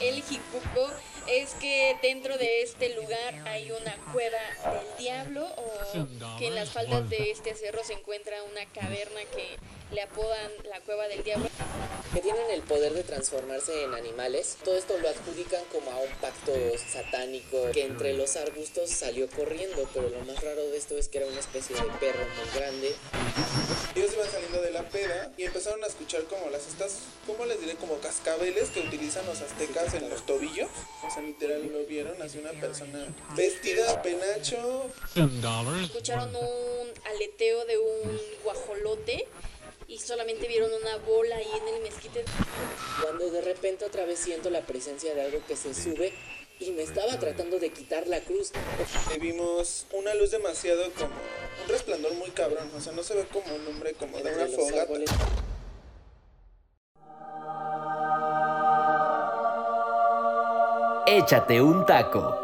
El Jicuco es que dentro de este lugar hay una cueva del diablo o que en las faldas de este cerro se encuentra una caverna que le apodan la cueva del diablo. Que tienen el poder de transformarse en animales. Todo esto lo adjudican como a un pacto satánico que entre los arbustos salió corriendo, pero lo más raro de esto es que era una especie de perro muy grande. Ellos iban saliendo de la peda y empezaron a escuchar como las estas, ¿cómo les diré? Como cascabeles que utilizan los aztecas en los tobillos. O sea, literal lo vieron así una persona vestida penacho. Escucharon un aleteo de un guajolote y solamente vieron una bola ahí en el mezquite. Cuando de repente otra vez siento la presencia de algo que se sube y me estaba tratando de quitar la cruz. Y vimos una luz demasiado como un resplandor muy cabrón. O sea, no se ve como un hombre como de una fogata. árboles. Échate un taco.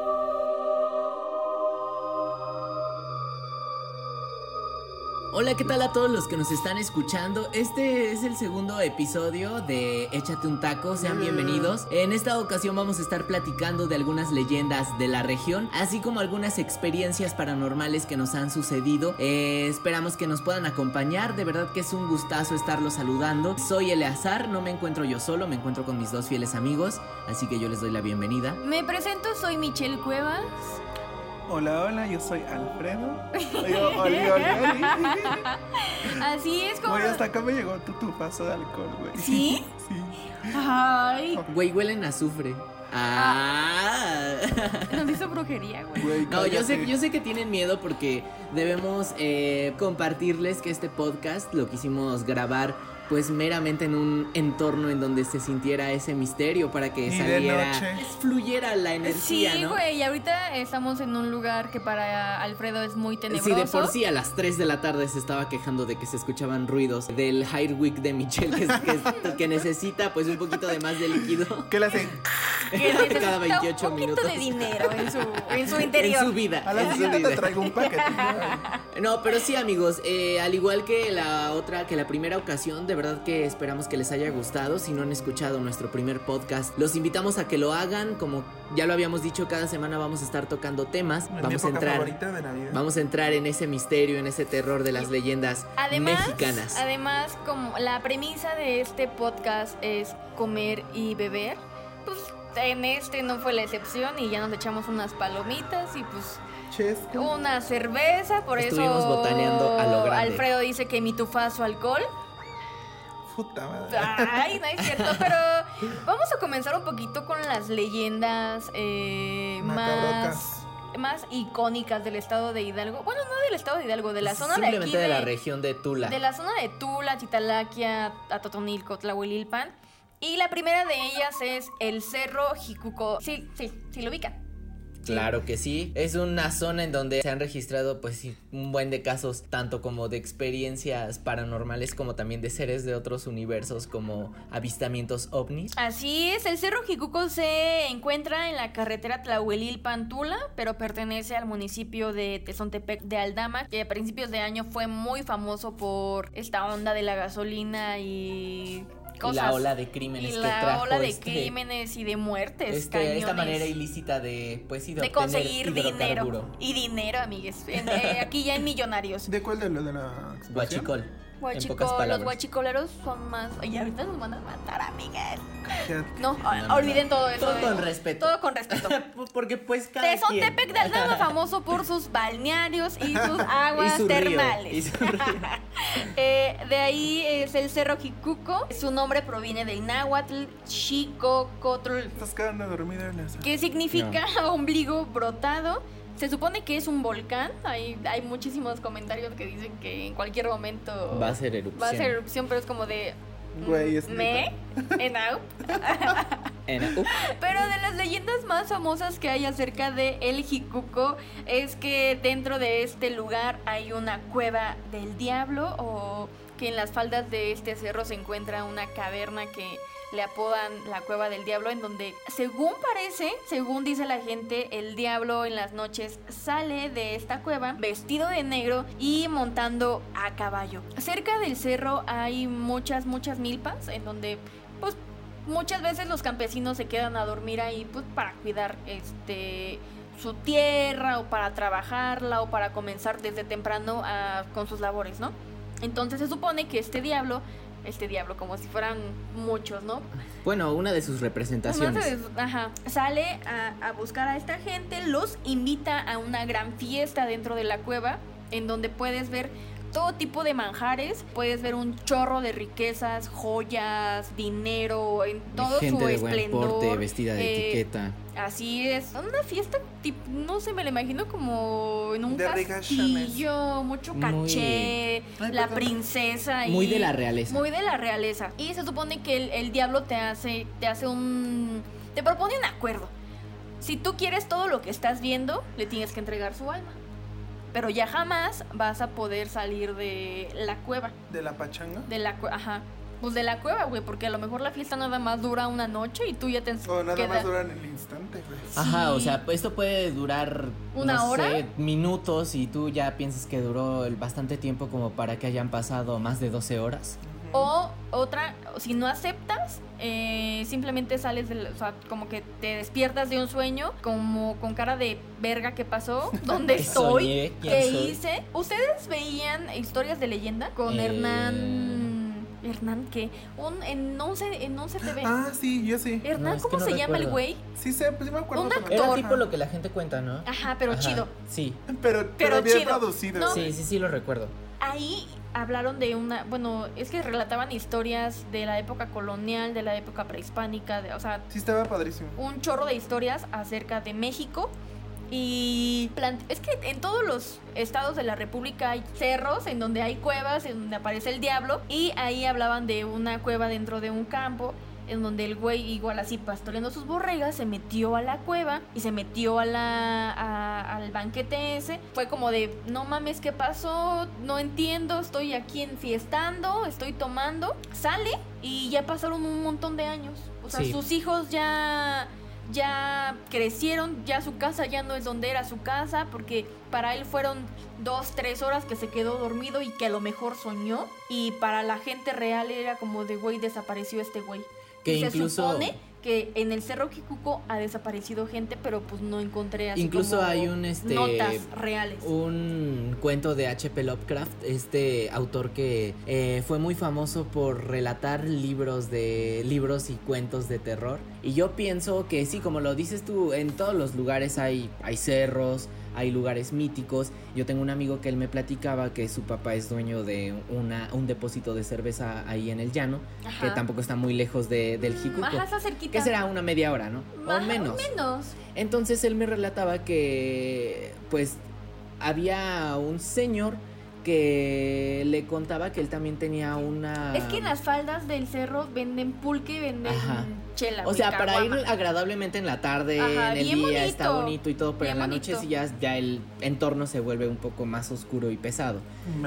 Hola, ¿qué tal a todos los que nos están escuchando? Este es el segundo episodio de Échate un taco, sean bienvenidos. En esta ocasión vamos a estar platicando de algunas leyendas de la región, así como algunas experiencias paranormales que nos han sucedido. Eh, esperamos que nos puedan acompañar, de verdad que es un gustazo estarlos saludando. Soy Eleazar, no me encuentro yo solo, me encuentro con mis dos fieles amigos, así que yo les doy la bienvenida. Me presento, soy Michelle Cuevas. Hola, hola, yo soy Alfredo. Yo, oli, oli, oli. Así es como... Güey, hasta acá me llegó tu tufazo de alcohol, güey. ¿Sí? Sí. Ay, Güey, huelen a azufre. Ah. nos hizo brujería, güey. No, yo sé, yo sé que tienen miedo porque debemos eh, compartirles que este podcast lo quisimos grabar pues meramente en un entorno en donde se sintiera ese misterio para que Ni de saliera, noche. pues, fluyera la energía, Sí, ¿no? güey, y ahorita estamos en un lugar que para Alfredo es muy tenebroso. Sí, de por sí a las 3 de la tarde se estaba quejando de que se escuchaban ruidos del High Week de Michelle que, que- que necesita pues un poquito de más de líquido ¿Qué le hacen? cada 28 un poquito minutos. de dinero en su, en su interior. en su vida. A la te vida. traigo un paquete. No, pero sí amigos, eh, al igual que la otra, que la primera ocasión, de verdad que esperamos que les haya gustado. Si no han escuchado nuestro primer podcast, los invitamos a que lo hagan. Como ya lo habíamos dicho, cada semana vamos a estar tocando temas. Mi Vamos a época entrar. favorita de Navidad. Vamos a entrar en ese misterio, en ese terror de las leyendas Además, mexicanas. además, como la premisa de este podcast es comer y beber, pues en este no fue la excepción y ya nos echamos unas palomitas y pues Chesco. una cerveza, por Estuvimos eso botaneando a lo grande. Alfredo dice que mi tufazo alcohol. Puta madre. Ay, no es cierto, pero vamos a comenzar un poquito con las leyendas eh, más, más icónicas del estado de Hidalgo. Bueno, no del estado de Hidalgo, de la zona de Simplemente aquí de, la región de Tula. de la zona de Tula, Chitalaquia, Atotonilco, Tlahuelilpan. Y la primera de ellas es el Cerro Jicuco. Sí, sí, sí lo ubican. Claro que sí. Es una zona en donde se han registrado pues un buen de casos, tanto como de experiencias paranormales como también de seres de otros universos como avistamientos ovnis. Así es, el Cerro Jicuco se encuentra en la carretera Tlahuelilpan-Tula, pero pertenece al municipio de Tezontepec de Aldama, que a principios de año fue muy famoso por esta onda de la gasolina Y cosas. la ola de crímenes y que la trajo ola de este- crímenes y de muertes. este- esta manera ilícita de pues sí, de, de conseguir dinero. Y dinero, amigues. En- eh, aquí ya en Millonarios. ¿De cuál de lo de la explosión? Guachicol. Guachico- los guachicoleros son más. Oye, ahorita nos van a matar, amigues. Ya- No, No, no, olviden no. todo eso. Todo eh. con respeto. Todo con respeto. Porque pues cada quien. Tezontepec de Aldama, famoso por sus balnearios y sus aguas Y su río, termales. y su río. Eh, de ahí es el Cerro Jicuco. Su nombre proviene del náhuatl Xicocotl, Estás quedando dormida en esa. que significa ombligo brotado. Se supone que es un volcán. Hay, hay muchísimos comentarios que dicen que en cualquier momento Va a ser erupción. va a ser erupción, pero es como de. Güey, es ¿Me? ¿Enau? En- uh, Pero de las leyendas más famosas que hay acerca de El Jicuco es que dentro de este lugar hay una cueva del diablo o que en las faldas de este cerro se encuentra una caverna que le apodan la cueva del diablo en donde según parece, según dice la gente, el diablo en las noches sale de esta cueva vestido de negro y montando a caballo. Cerca del cerro hay muchas, muchas milpas en donde pues muchas veces los campesinos se quedan a dormir ahí pues para cuidar este su tierra o para trabajarla o para comenzar desde temprano a- con sus labores, ¿no? Entonces se supone que este diablo, este diablo como si fueran muchos, ¿no? Bueno, una de sus representaciones. Ajá, sale a, a buscar a esta gente, los invita a una gran fiesta dentro de la cueva, en donde puedes ver todo tipo de manjares, puedes ver un chorro de riquezas, joyas, dinero, en todo Gente su de buen esplendor. porte, vestida de eh, etiqueta. Así es, una fiesta, tipo, no sé, me la imagino como en un De castillo, mucho caché, la princesa y Muy de la realeza. muy de la realeza. Y se supone que el, el diablo te hace, te hace un, te propone un acuerdo. Si tú quieres todo lo que estás viendo, le tienes que entregar su alma. Pero ya jamás vas a poder salir de la cueva, De la pachanga. de la cueva, ajá. Pues de la cueva, güey, porque a lo mejor la fiesta nada más dura una noche y tú ya te O nada queda- más duran el instante, güey. Ajá, o sea, esto puede durar ¿Una no hora? sé, minutos y tú ya piensas que duró el bastante tiempo como para que hayan pasado más de 12 horas. O otra, si no aceptas, eh, simplemente sales del, o sea, como que te despiertas de un sueño, como con cara de verga que pasó, ¿dónde ¿Qué estoy? ¿Qué soy? hice? ¿Ustedes veían historias de leyenda con Eh. Hernán? ¿Hernán qué? Un, en 11, en 11 TV. Ah, sí, yo sí. Hernán, No, ¿cómo no se llama el güey? Sí sé, pues sí me acuerdo. Un pero- actor. Era tipo lo que la gente cuenta, ¿no? Ajá, pero Ajá, chido. Sí, Pero, pero, bien chido. producido. No. sí, sí, sí lo recuerdo. Ahí hablaron de una, bueno, es que relataban historias de la época colonial, de la época prehispánica, de, o sea, Sí, estaba padrísimo. un chorro de historias acerca de México. Y es que en todos los estados de la República hay cerros en donde hay cuevas, en donde aparece el diablo. Y ahí hablaban de una cueva dentro de un campo, en donde el güey, igual así pastoreando sus borregas, se metió a la cueva y se metió a la, a- al banquete ese. Fue como de, no mames, ¿qué pasó? No entiendo, estoy aquí enfiestando, estoy tomando. Sale y ya pasaron un montón de años. O sea, Sí. sus hijos ya ya crecieron, ya su casa ya no es donde era su casa, porque para él fueron dos, tres horas que se quedó dormido y que a lo mejor soñó, y para la gente real era como de, güey, desapareció este güey. Que Y se incluso supone que en el Cerro Jicuco ha desaparecido gente, pero pues no encontré así Incluso como hay un, este, notas reales. un cuento de H.P. Lovecraft, este autor que eh, fue muy famoso por relatar libros de libros y cuentos de terror. Y yo pienso que sí, como lo dices tú, en todos los lugares hay, hay cerros, hay lugares míticos. Yo tengo un amigo que él me platicaba que su papá es dueño de una, un depósito de cerveza ahí en el llano, que tampoco está muy lejos de, del Mm, Jicuco. Ajá, cerquita. Que será una media hora, ¿no? Ajá, o menos. menos. Entonces él me relataba que pues había un señor que le contaba que él también tenía una... Es que en las faldas del cerro venden pulque, venden Ajá. Chela. O sea, para ir agradablemente en la tarde, Ajá, en el bien día, está bonito, y todo, pero bien en la noche sí ya, ya el entorno se vuelve un poco más oscuro y pesado.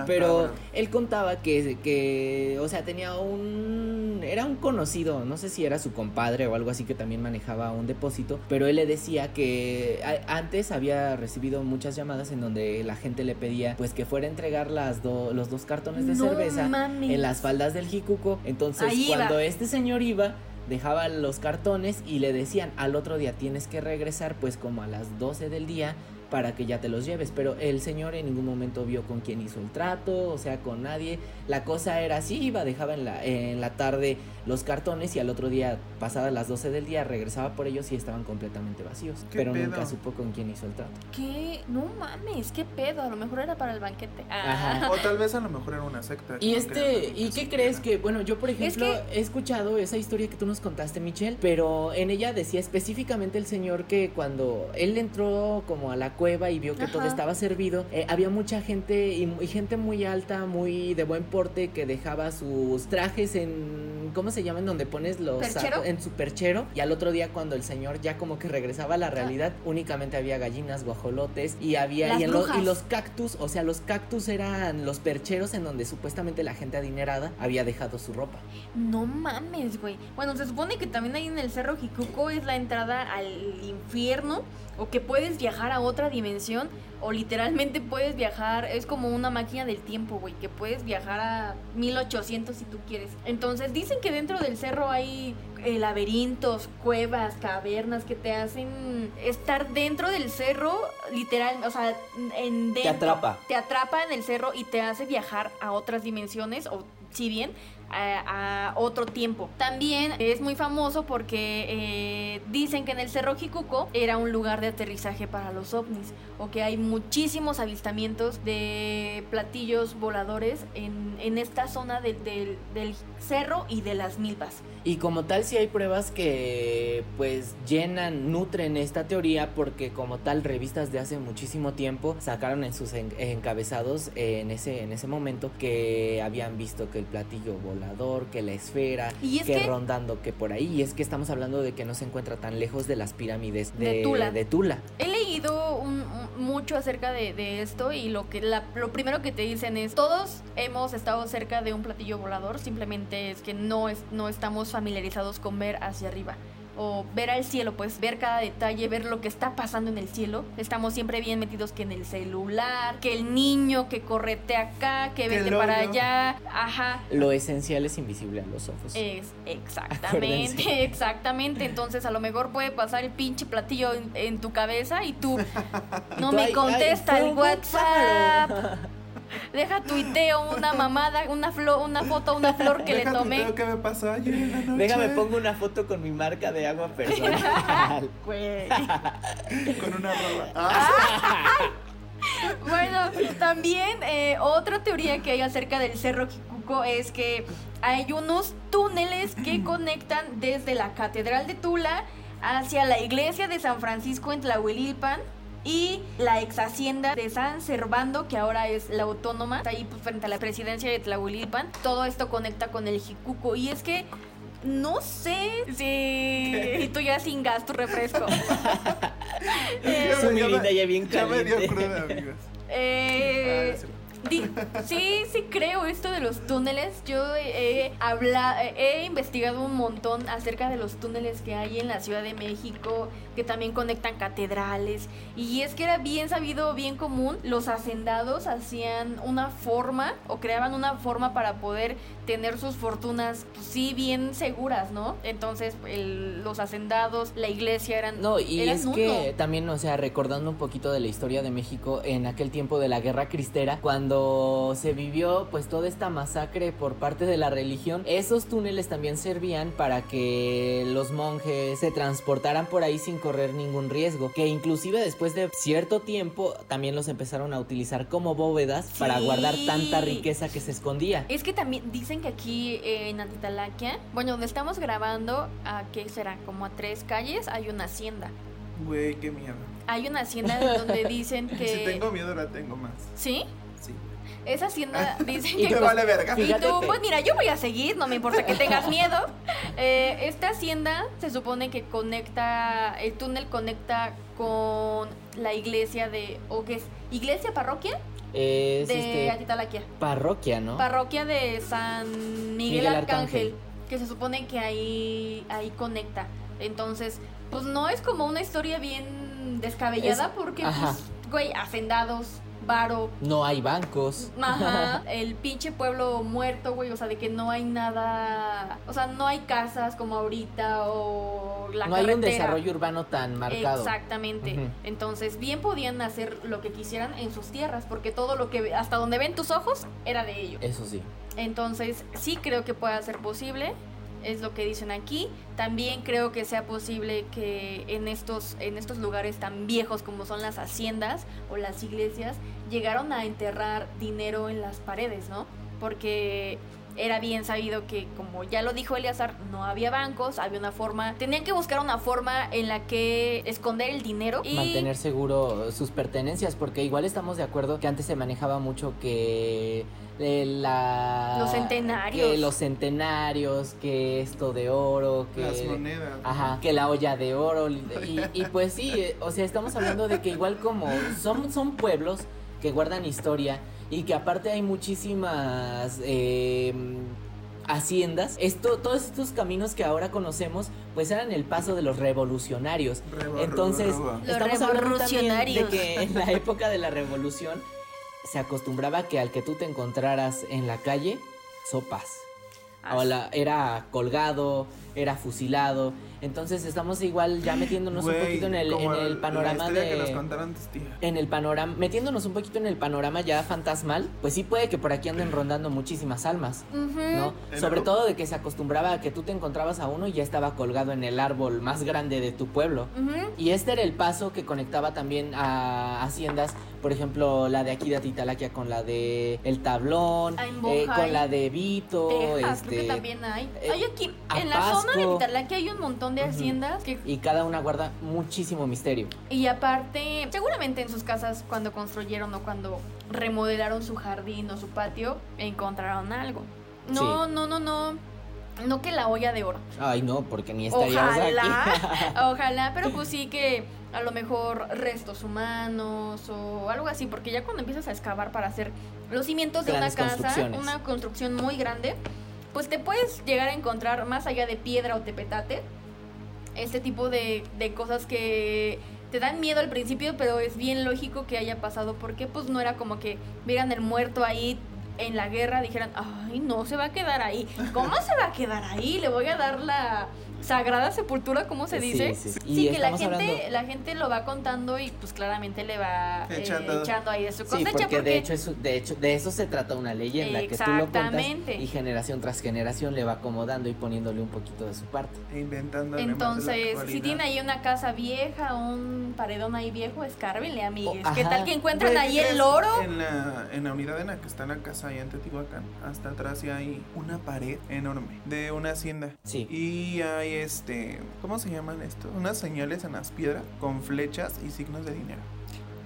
Pero él contaba que, que, o sea, tenía un... Era un conocido, no sé si era su compadre o algo así que también manejaba un depósito, pero él le decía que a- antes había recibido muchas llamadas en donde la gente le pedía pues que fuera a entregar las do- los dos cartones de No cerveza mames. en las faldas del Jicuco. Entonces Ahí iba. cuando este señor iba... Dejaba los cartones y le decían al otro día tienes que regresar pues como a las 12 del día para que ya te los lleves. Pero el señor en ningún momento vio con quién hizo el trato, o sea, con nadie. La cosa era así, iba, dejaba en la, en la tarde los cartones y al otro día, pasadas las 12 del día, regresaba por ellos y estaban completamente vacíos. ¿Qué Pero pedo? nunca supo con quién hizo el trato. ¿Qué? No mames, qué pedo. A lo mejor era para el banquete. Ah. Ajá. O tal vez a lo mejor era una secta. Y que este, ¿y que qué crees que, bueno, yo por ejemplo que- he escuchado esa historia que tú nos contaste, Michelle, pero en ella decía específicamente el señor que cuando él entró como a la cueva y vio que todo estaba servido, eh, había mucha gente y, y gente muy alta, muy de buen que dejaba sus trajes en, ¿cómo se llama? En donde pones los ¿Perchero? en su perchero y al otro día cuando el señor ya como que regresaba a la realidad, únicamente había gallinas, guajolotes y había y, lo- y los cactus, o sea, los cactus eran los percheros en donde supuestamente la gente adinerada había dejado su ropa. No mames, güey. Bueno, se supone que también ahí en el Cerro Jicuco es la entrada al infierno o que puedes viajar a otra otra dimensión o literalmente puedes viajar, es como una máquina del tiempo, güey, que puedes viajar a 1800 si tú quieres. Entonces dicen que dentro del cerro hay eh, laberintos, cuevas, cavernas que te hacen estar dentro del cerro, literal, o sea, en dentro, Te atrapa. Te atrapa en el cerro y te hace viajar a otras dimensiones o si bien a, otro tiempo. También es muy famoso porque eh, dicen que en el Cerro Jicuco era un lugar de aterrizaje para los ovnis o que hay muchísimos avistamientos de platillos voladores en, en esta zona del- del- cerro y de las milpas. Y como tal sí hay pruebas que pues llenan, nutren esta teoría porque como tal revistas de hace muchísimo tiempo sacaron en sus en- encabezados en ese en ese momento que habían visto que el platillo volador, que la esfera, Y es que, que- rondando que por ahí y es que estamos hablando de que no se encuentra tan lejos de las pirámides de, De Tula. de Tula. He leído un- un- mucho acerca de, de esto y lo que la- lo primero que te dicen es todos hemos estado cerca de un platillo volador, simplemente es que no es, no estamos familiarizados con ver hacia arriba o ver al cielo, pues ver cada detalle, ver lo que está pasando en el cielo. Estamos siempre bien metidos que en el celular, que el niño que correte acá, que vete para allá, ajá. Lo esencial es invisible a los ojos. Es Acuérdense. exactamente, exactamente. Entonces a lo mejor puede pasar el pinche platillo en, en tu cabeza y tú no tú, me contesta el WhatsApp. Deja tuiteo una mamada, una flor, una foto, una flor que le tomé. que me pasó ayer en la noche. Déjame pongo una foto con mi marca de agua personal. Con una rola. Ah, Bueno, también eh, otra teoría que hay acerca del Cerro Jicuco es que hay unos túneles que conectan desde la Catedral de Tula hacia la iglesia de San Francisco en Tlahuelilpan y la ex hacienda de San Servando, que ahora es la autónoma, está ahí pues, frente a la presidencia de Tlahuelilpan. Todo esto conecta con el Jicuco y es que no sé si si tú ya sin gas tu refresco. Eh, Su mirinda ya bien Ya me dio caliente. cruda, amigos. Eh, Ah. Di- sí, sí creo esto de los túneles. Yo he, habla- he investigado un montón acerca de los túneles que hay en la Ciudad de México, que también conectan catedrales. Y es que era bien sabido, bien común, los hacendados hacían una forma o creaban una forma para poder tener sus fortunas, pues, sí, bien seguras, ¿no? Entonces el- los hacendados, la iglesia eran... No, y eran es uno. que también, o sea, recordando un poquito de la historia de México en aquel tiempo de la Guerra Cristera, cuando se vivió pues toda esta masacre por parte de la religión, esos túneles también servían para que los monjes se transportaran por ahí sin correr ningún riesgo, que inclusive después de cierto tiempo también los empezaron a utilizar como bóvedas para guardar tanta riqueza que se escondía. Es que también dicen que aquí eh, en Antitalaquia, bueno, donde estamos grabando, ¿a qué será? Como a tres calles, hay una hacienda. Güey, qué miedo. Hay una hacienda donde dicen que... Si tengo miedo, la tengo más. ¿Sí? Esa hacienda dicen Y que... Me vale verga. Y tú, pues mira, yo voy a seguir, no me importa que tengas miedo. Eh, esta hacienda se supone que conecta, el túnel conecta con la iglesia de, o qué es, iglesia, parroquia Es de este Antitalaquia. parroquia, ¿no? Parroquia de San Miguel, Miguel Arcángel, Arcángel. que se supone que ahí, ahí conecta. Entonces, pues no es como una historia bien descabellada Es- porque, ajá. pues, güey, hacendados, varo, no hay bancos. Ajá, el pinche pueblo muerto, güey, o sea, de que no hay nada, o sea, no hay casas como ahorita o la no hay un desarrollo urbano tan marcado. Exactamente. Entonces, bien podían hacer lo que quisieran en sus tierras, porque todo lo que hasta donde ven tus ojos era de ellos. Eso sí. Entonces, sí creo que pueda ser posible. Es lo que dicen aquí. También creo que sea posible que en estos, en estos lugares tan viejos como son las haciendas o las iglesias, llegaron a enterrar dinero en las paredes, ¿no? Porque era bien sabido que, como ya lo dijo Eleazar, no había bancos, había una forma, tenían que buscar una forma en la que esconder el dinero y Mantener seguro sus pertenencias, porque igual estamos de acuerdo que antes se manejaba mucho que eh, la... Los centenarios. Que los centenarios, que esto de oro, que... Las monedas. Ajá, que la olla de oro. Y, y pues sí, o sea, estamos hablando de que igual como son, son pueblos que guardan historia y que aparte hay muchísimas eh, haciendas. Esto, todos estos caminos que ahora conocemos, pues eran el paso de los revolucionarios. Entonces, rebo. Los estamos hablando también de revolucionarios. que en la época de la revolución se acostumbraba que al que tú te encontraras en la calle, sopas. Ah, O la- era colgado, era fusilado. Entonces estamos igual ya metiéndonos un poquito en el, como en el la panorama historia que nos de contaron tus tías. en el panorama, metiéndonos un poquito en el panorama ya fantasmal, pues sí puede que por aquí anden rondando muchísimas almas, Ujú. ¿no? En Sobre todo de que se acostumbraba a que tú te encontrabas a uno y ya estaba colgado en el árbol más grande de tu pueblo. Y este era el paso que conectaba también a haciendas, por ejemplo, la de aquí de Atitalaquia con la de El Tablón, Ah, en eh, con la de Vito, Texas, este, creo que también hay. eh, hay aquí, en la zona de Pasco. Vitalaquia hay un montón de haciendas que y cada una guarda muchísimo misterio. Y aparte, seguramente en sus casas cuando construyeron o cuando remodelaron su jardín o su patio, encontraron algo. No, no, no, no. No que la olla de oro. Ay, no, porque ni estaríamos Ojalá, aquí. ojalá, pero pues sí que a lo mejor restos humanos o algo así, porque ya cuando empiezas a excavar para hacer los cimientos de una Grandes casa, una construcción muy grande, pues te puedes llegar a encontrar más allá de piedra o tepetate, este tipo de, de cosas que te dan miedo al principio, pero es bien lógico que haya pasado, porque pues no era como que vieran el muerto ahí en la guerra, dijeran, ay, no, se va a quedar ahí. ¿Cómo se va a quedar ahí? Le voy a dar la sagrada sepultura, ¿cómo se dice? sí, sí. Sí, Y que la gente, hablando- la gente lo va contando y pues claramente le va eh, Echando. ahí de su Sí, cosecha. porque, de hecho es, de hecho de eso se trata una leyenda que tú lo cuentas Exactamente. y generación tras generación le va acomodando y poniéndole un poquito de su parte. E inventando Entonces, si tiene ahí una casa vieja, un paredón ahí viejo, escárbenle, amigues. Oh, ¿Qué tal que encuentran ahí el oro? En la, en la unidad en la que está la casa ahí en Teotihuacán, hasta atrás sí hay una pared enorme de una hacienda. Sí. Y hay este, ¿cómo se llaman esto? Unas señales en las piedras con flechas y signos de dinero.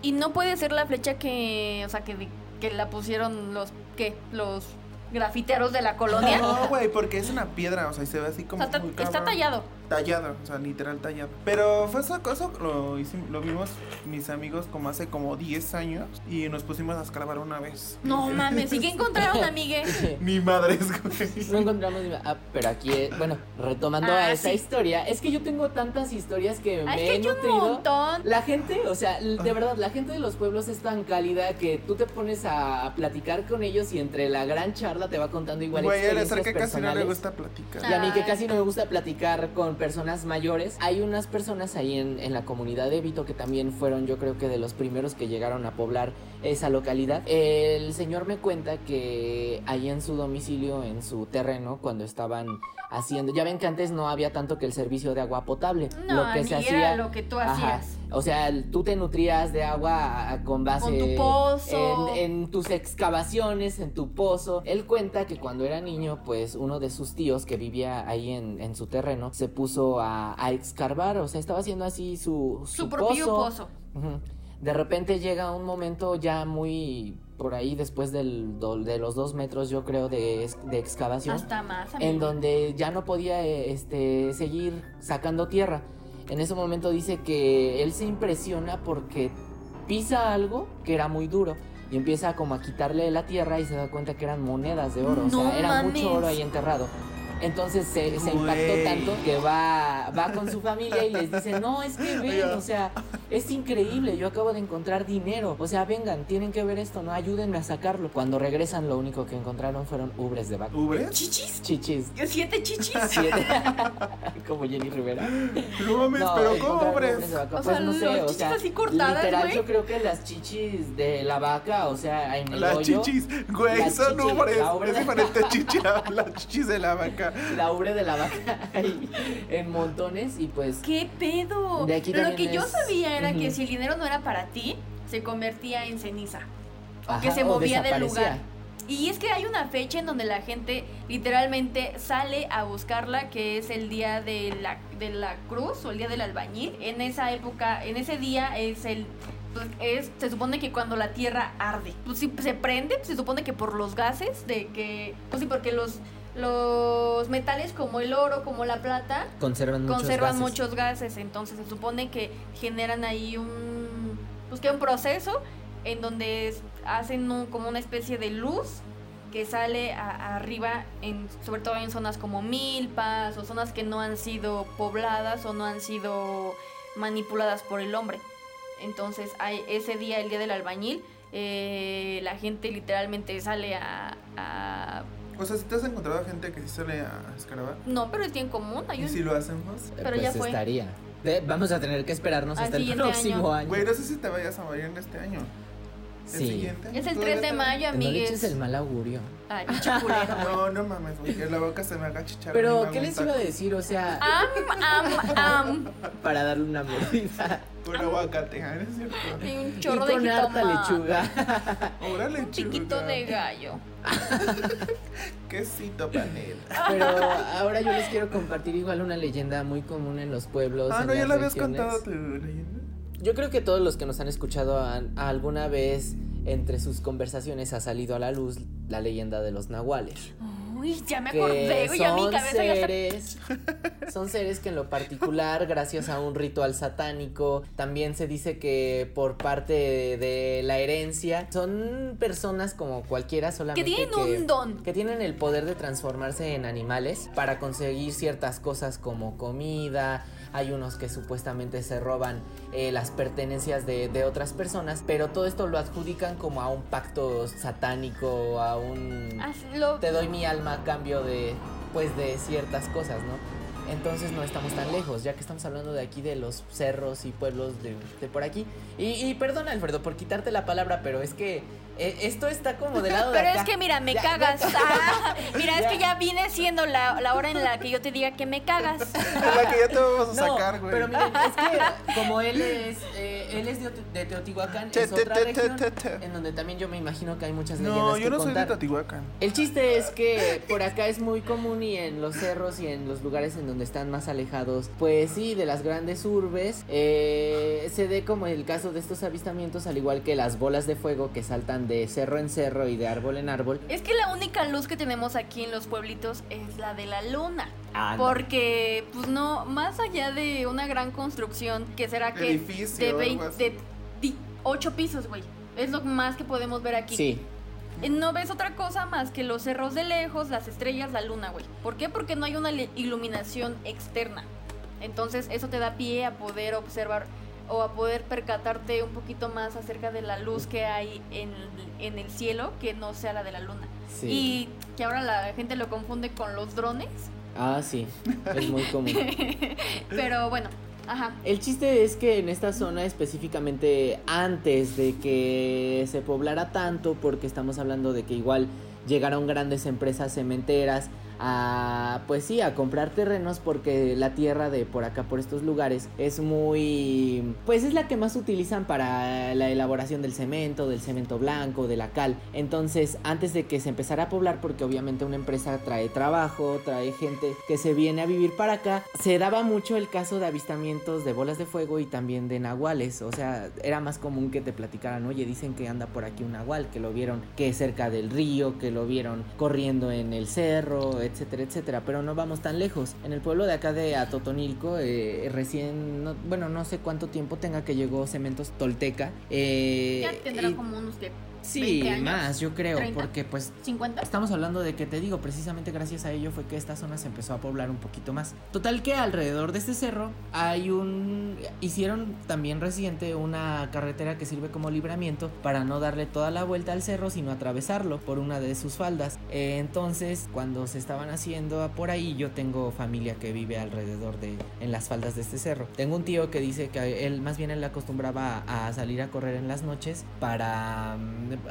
Y no puede ser la flecha que, o sea, que, que la pusieron los, ¿qué? Los grafiteros de la colonia. No, güey, porque es una piedra, o sea, y se ve así O como sea, está, muy está cabrón. tallado. Tallado, o sea, literal tallado. Pero fue esa cosa, lo, hicim- lo vimos mis amigos como hace como 10 años y nos pusimos a escalar una vez. No mames, ¿y qué encontraron, amigue? Ni madres, güey. No encontramos ni- ah, pero aquí, eh, bueno, retomando Ah, a esa sí. historia, es que yo tengo tantas historias que Ay, me es he que hay un nutrido. montón. La gente, o sea, de verdad, la gente de los pueblos es tan cálida que tú te pones a platicar con ellos y entre la gran charla te va contando igual Güey, es el que casi no le personales. gusta platicar. Y a mí que casi no me gusta platicar con personas mayores. Hay unas personas ahí en, en la comunidad de Vito que también fueron, yo creo que de los primeros que llegaron a poblar esa localidad. El señor me cuenta que ahí en su domicilio, en su terreno, cuando estaban haciendo, ya ven que antes no había tanto que el servicio de agua potable. No, lo que se hacía lo que tú Ajá. O sea, tú te nutrías de agua a- con base Con tu pozo. En, en tus excavaciones, en tu pozo. Él cuenta que cuando era niño, pues uno de sus tíos que vivía ahí en, en su terreno se puso a, a excavar, o sea, estaba haciendo así su, Su propio pozo. De repente llega un momento ya muy por ahí después del, do- de los dos metros, yo creo, de, de excavación Hasta más, en donde ya no podía eh, este, seguir sacando tierra. En ese momento dice que él se impresiona porque pisa algo que era muy duro y empieza como a quitarle la tierra y se da cuenta que eran monedas de oro, o sea, era mames. mucho oro ahí enterrado. Entonces se, se impactó tanto que va, va con su familia y les dice, no, es que ven, o sea, es increíble, yo acabo de encontrar dinero, o sea, vengan, tienen que ver esto, no, ayúdenme a sacarlo. Cuando regresan lo único que encontraron fueron ubres de vaca. ¿Ubres? ¿Chichis? Chichis. ¿Siete chichis? Siete. Como Jenny Rivera. No mames, No, pero ¿cómo, ubres? ubres de vaca. O Pues sea, no sé, o chichis sea, así cortadas, literal güey. yo creo que las chichis de la vaca, o sea, en el Las hoyo, chichis, güey, las son chichis, ubres. Es diferente chichi a las chichis de la vaca. la ubre de la vaca ahí en montones y pues ¿Qué pedo? De aquí Lo que yo sabía era que si el dinero no era para ti, se convertía en ceniza. O que se movía del lugar. Y es que hay una fecha en donde la gente literalmente sale a buscarla, que es el día de la, de la cruz o el día del albañil. En esa época, en ese día es el... pues, es, se supone que cuando la tierra arde, pues si se prende, pues, se supone que por los gases, de que, pues sí, porque los, los metales como el oro, como la plata, Conservan muchos conservan gases. muchos gases, entonces se supone que generan ahí un pues que un proceso en donde hacen un- como una especie de luz que sale a- arriba, en, sobre todo en zonas como Milpas o zonas que no han sido pobladas o no han sido manipuladas por el hombre. Entonces, hay, ese día, el día del albañil, eh, la gente literalmente sale a, a- O sea, si te has encontrado gente que sí sale a escarabar. No, pero es bien común. Hay ¿Y un- si lo hacemos? Pero pues ya fue. estaría. Vamos a tener que esperarnos Al hasta el próximo año. Güey, no sé si te vayas a morir en este año. ¿El Sí. siguiente? Es el ¿Todavía 3 de mayo, No le eches amigues. el mal augurio. Ay. No, no mames, güey, que la boca se me haga chicharrón. y Pero, ¿qué un les iba a decir? O sea, Am, am, am. para darle una mordida. Con aguacate, ah, ¿no es cierto? Y un Y chorro de con harta lechuga. Órale, Un piquito chuga. de gallo. Quesito panel. Pero ahora yo les quiero compartir igual una leyenda muy común en los pueblos. Ah, en no, ya la habías contado tu leyenda. Yo creo que todos los que nos han escuchado han- alguna vez entre sus conversaciones ha salido a la luz la leyenda de los nahuales. Uy, ya me acordé, güey. Ya mi ya está. seres, son seres que en lo particular, gracias a un ritual satánico, también se dice que por parte de, de la herencia, son personas como cualquiera solamente Que tienen un don. que tienen el poder de transformarse en animales para conseguir ciertas cosas como comida. Hay unos que supuestamente se roban eh, las pertenencias de, de otras personas, pero todo esto lo adjudican como a un pacto satánico, a un Hazlo. te doy mi alma a cambio de pues de ciertas cosas, ¿no? Entonces no estamos tan lejos, ya que estamos hablando de aquí de los cerros y pueblos de, de por aquí. Y, y perdona, Alfredo, por quitarte la palabra, pero es que eh, esto está como del lado de Pero acá. es que mira, me Ya, cagas. ya. Ah, mira, es que ya viene siendo la, la hora en la que yo te diga que me cagas. De la que ya te vamos a No, sacar, güey. pero miren, es que como él es, eh, él es de, de Teotihuacán, Te, es te, otra te, región te, te. en donde también yo me imagino que hay muchas leyendas No, que yo no soy de. Teotihuacán. El chiste es que por acá es muy común y en los cerros y en los lugares en donde están más alejados, pues sí, de las grandes urbes, eh, se dé como el caso de estos avistamientos, al igual que las bolas de fuego que saltan de cerro en cerro y de árbol en árbol. Es que la única luz que tenemos aquí en los pueblitos es la de la luna. Ah, no. Porque, pues no, más allá de una gran construcción, que será que Edificio, de, algo 20 así. de di- ocho pisos, güey. Es lo más que podemos ver aquí. Sí, No ves otra cosa más que los cerros de lejos, las estrellas, la luna, güey. ¿Por qué? Porque no hay una iluminación externa. Entonces eso te da pie a poder observar o a poder percatarte un poquito más acerca de la luz que hay en, en el cielo que no sea la de la luna. sí. Y que ahora la gente lo confunde con los drones. Ah, sí, es muy común. Pero bueno, ajá. El chiste es que en esta zona específicamente antes de que se poblara tanto, porque estamos hablando de que igual llegaron grandes empresas cementeras a pues sí a comprar terrenos porque la tierra de por acá por estos lugares es muy pues es la que más utilizan para la elaboración del cemento del cemento blanco de la cal. Entonces antes de que se empezara a poblar porque obviamente una empresa trae trabajo trae gente que se viene a vivir para acá se daba mucho el caso de avistamientos de bolas de fuego y también de nahuales. O sea era más común que te platicaran oye dicen que anda por aquí un nahual que lo vieron que cerca del río que lo vieron corriendo en el cerro etcétera, etcétera. Pero no vamos tan lejos. En el pueblo de acá de Atotonilco, eh, recién, no- bueno, no sé cuánto tiempo tenga que llegó Cementos Tolteca. eh, Ya tendrá como unos que Sí, 20 años, más, yo creo, 30. porque pues 50. Estamos hablando de que te digo, precisamente gracias a ello fue que esta zona se empezó a poblar un poquito más. Total que alrededor de este cerro hay un... Hicieron también reciente una carretera que sirve como libramiento para no darle toda la vuelta al cerro, sino atravesarlo por una de sus faldas. Entonces, cuando se estaban haciendo por ahí, yo tengo familia que vive alrededor de... en las faldas de este cerro. Tengo un tío que dice que él más bien él acostumbraba a, a salir a correr en las noches para...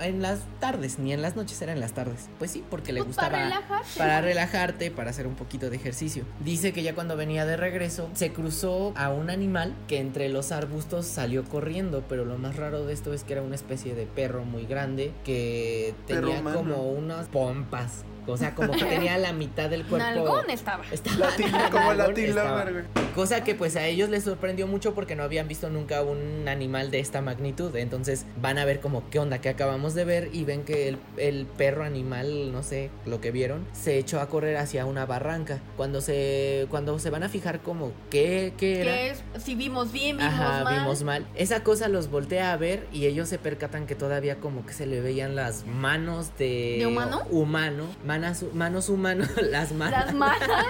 en las tardes, ni en las noches, era en las tardes. Pues sí, porque le Pues gustaba para relajarse. para relajarte, para hacer un poquito de ejercicio. Dice que ya cuando venía de regreso se cruzó a un animal que entre los arbustos salió corriendo, pero lo más raro de esto es que era una especie de perro muy grande que tenía como unas pompas. O sea, como que tenía la mitad del cuerpo. Nalgón estaba. Estaba como güey. Cosa que pues a ellos les sorprendió mucho porque no habían visto nunca un animal de esta magnitud. Entonces van a ver como qué onda que acabamos de ver y ven que el, el perro animal, no sé, lo que vieron, se echó a correr hacia una barranca. Cuando se cuando se van a fijar como qué, qué era. Que es, si vimos bien, vimos Ajá, mal. vimos mal. Esa cosa los voltea a ver y ellos se percatan que todavía como que se le veían las manos de... ¿De humano? Humano. Manas, manos humanos, las manos. Las manas.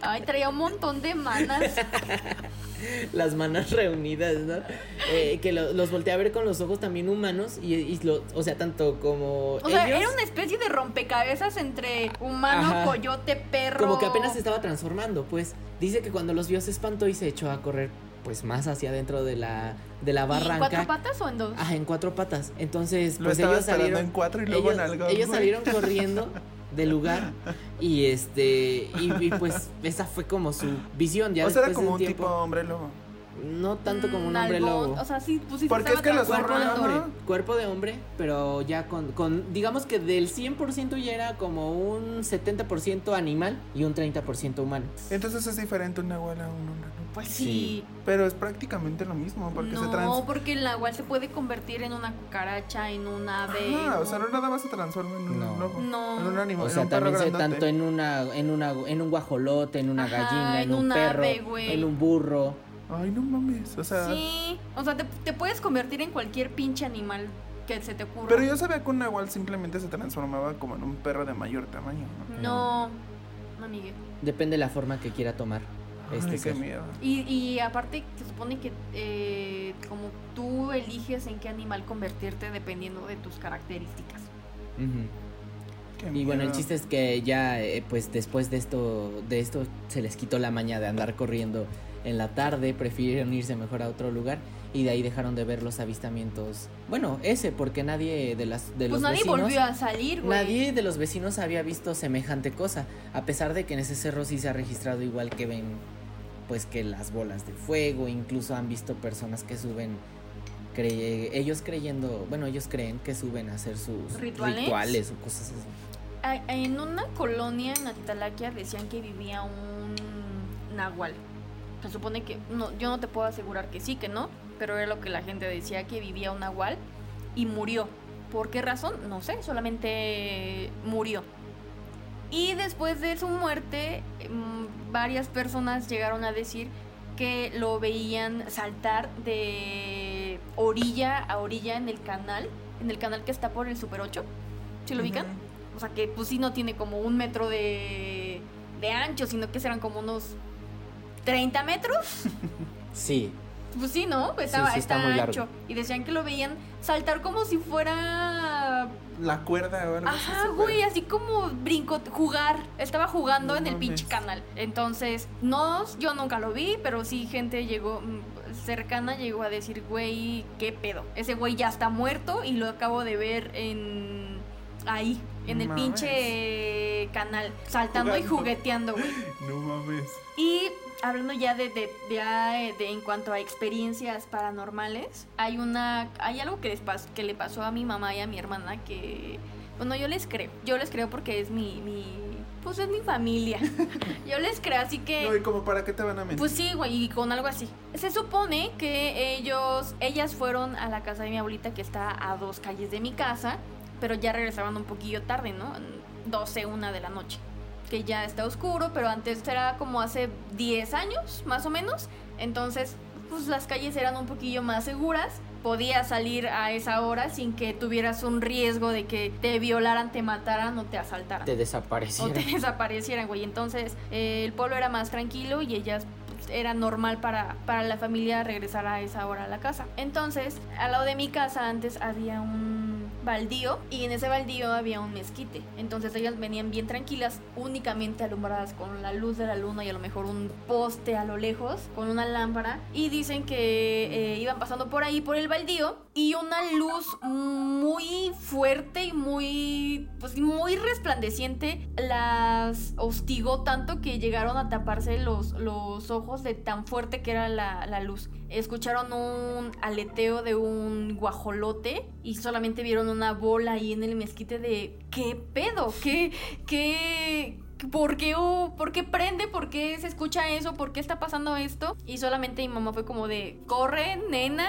Ay, traía un montón de manas. las manos reunidas, ¿no? Eh, que lo- los voltea a ver con los ojos también humanos y, y lo- o sea, tanto como O sea, ellos, era una especie de rompecabezas entre humano, Ajá. coyote, perro. como que apenas se estaba transformando, pues. Dice que cuando los vio se espantó y se echó a correr pues más hacia adentro de la de la ¿Y ¿En barranca. cuatro patas o en dos? Ajá, en cuatro patas. Entonces, Lo pues ellos salieron en cuatro y luego ellos, en algo. ellos salieron corriendo del lugar. Y este y, y, pues esa fue como su visión ya O sea, era de como un tiempo, tipo hombre lobo. no tanto como un Mm, hombre algo- lobo. O sea, sí, pues sí Porque estaba es que los cuerpo de hombre. cuerpo de hombre pero ya con, con digamos que del 100% ya era como un 70% animal y un 30% humano. Entonces es diferente un nahual a un hombre lobo. Pues Sí. sí. Pero es prácticamente lo mismo, porque no, se trans... porque el nahual se puede convertir en una cucaracha, en un ave. Ajá, o sea, no nada más se transforma en un No. lobo. No. En un animal, o en sea un perro también se grandote. tanto en una en una en un guajolote en una Ajá, gallina en, en un un perro ave, en un burro Ay, no mames, o sea... Sí, o sea, te, te puedes convertir en cualquier pinche animal que se te ocurra. Pero yo sabía que un nahual simplemente se transformaba como en un perro de mayor tamaño, ¿no? No, no, Miguel. depende de la forma que quiera tomar este Ay, qué ser. miedo. Y, y aparte, se supone que eh, como tú eliges en qué animal convertirte dependiendo de tus características. Ujú. Qué Y bueno, el chiste es que ya, eh, pues después de esto, de esto se les quitó la maña de andar corriendo en la tarde, prefirieron irse mejor a otro lugar y de ahí dejaron de ver los avistamientos. Bueno, ese, porque nadie de las de Pues los nadie vecinos, volvió a salir, güey. nadie de los vecinos había visto semejante cosa, a pesar de que en ese cerro sí se ha registrado igual que ven, pues que las bolas de fuego, incluso han visto personas que suben. cre- ellos creyendo, bueno, ellos creen que suben a hacer sus ¿Rituales? rituales o cosas así. En una colonia en Atitalaquia decían que vivía un nahual. Se supone que, no, yo no te puedo asegurar que sí, que no, pero era lo que la gente decía, que vivía un nahual y murió. ¿Por qué razón? No sé, solamente murió. Y después de su muerte, mm, varias personas llegaron a decir que lo veían saltar de orilla a orilla en el canal, en el canal que está por el Super 8. ¿Sí lo ubican? O sea, que pues sí no tiene como un metro de, de ancho, sino que serán como unos 30 metros. Sí, Pues sí, ¿no? Pues estaba, sí, está muy ancho. Y decían que lo veían saltar como si fuera... La cuerda o algo. Ajá, güey, así como brinco, jugar. Estaba jugando No en el pinche canal. Entonces, no, yo nunca lo vi, pero sí gente llegó mm, cercana llegó a decir, güey, qué pedo. Ese güey ya está muerto y lo acabo de ver en ahí, en el Mames. pinche canal, saltando y jugueteando, güey. No mames. Y hablando ya de, de, de, de- de- en cuanto a experiencias paranormales, hay una hay algo que les pas- que le pasó a mi mamá y a mi hermana que bueno, yo les creo. Yo les creo porque es mi mi pues es mi familia. yo les creo, así que No, y como para qué te van a mentir. pues sí, güey, y con algo así. Se supone que ellos, ellas fueron a la casa de mi abuelita que está a dos calles de mi casa, pero ya regresaban un poquillo tarde, ¿no? 12, una de la noche. Que ya está oscuro, pero antes era como hace 10 años, más o menos. Entonces, pues las calles eran un poquillo más seguras. Podías salir a esa hora sin que tuvieras un riesgo de que te violaran, te mataran o te asaltaran te o desaparecieron. te desaparecieran, güey. Entonces, eh, el pueblo era más tranquilo y ellas era normal para, para la familia regresar a esa hora a la casa. Entonces, al lado de mi casa antes había un baldío y en ese baldío había un mezquite. Entonces ellas venían bien tranquilas, únicamente alumbradas con la luz de la luna y a lo mejor un poste a lo lejos con una lámpara. Y dicen que eh, iban pasando por ahí, por el baldío, y una luz muy fuerte y muy, pues, muy resplandeciente las hostigó tanto que llegaron a taparse los, los ojos de tan fuerte que era la, la luz. Escucharon un aleteo de un guajolote y solamente vieron una bola ahí en el mezquite de ¿qué pedo? ¿Qué, qué, ¿Por qué, ¿Por qué prende? ¿Por qué se escucha eso? ¿Por qué está pasando esto? Y solamente mi mamá fue como de, corre, nena,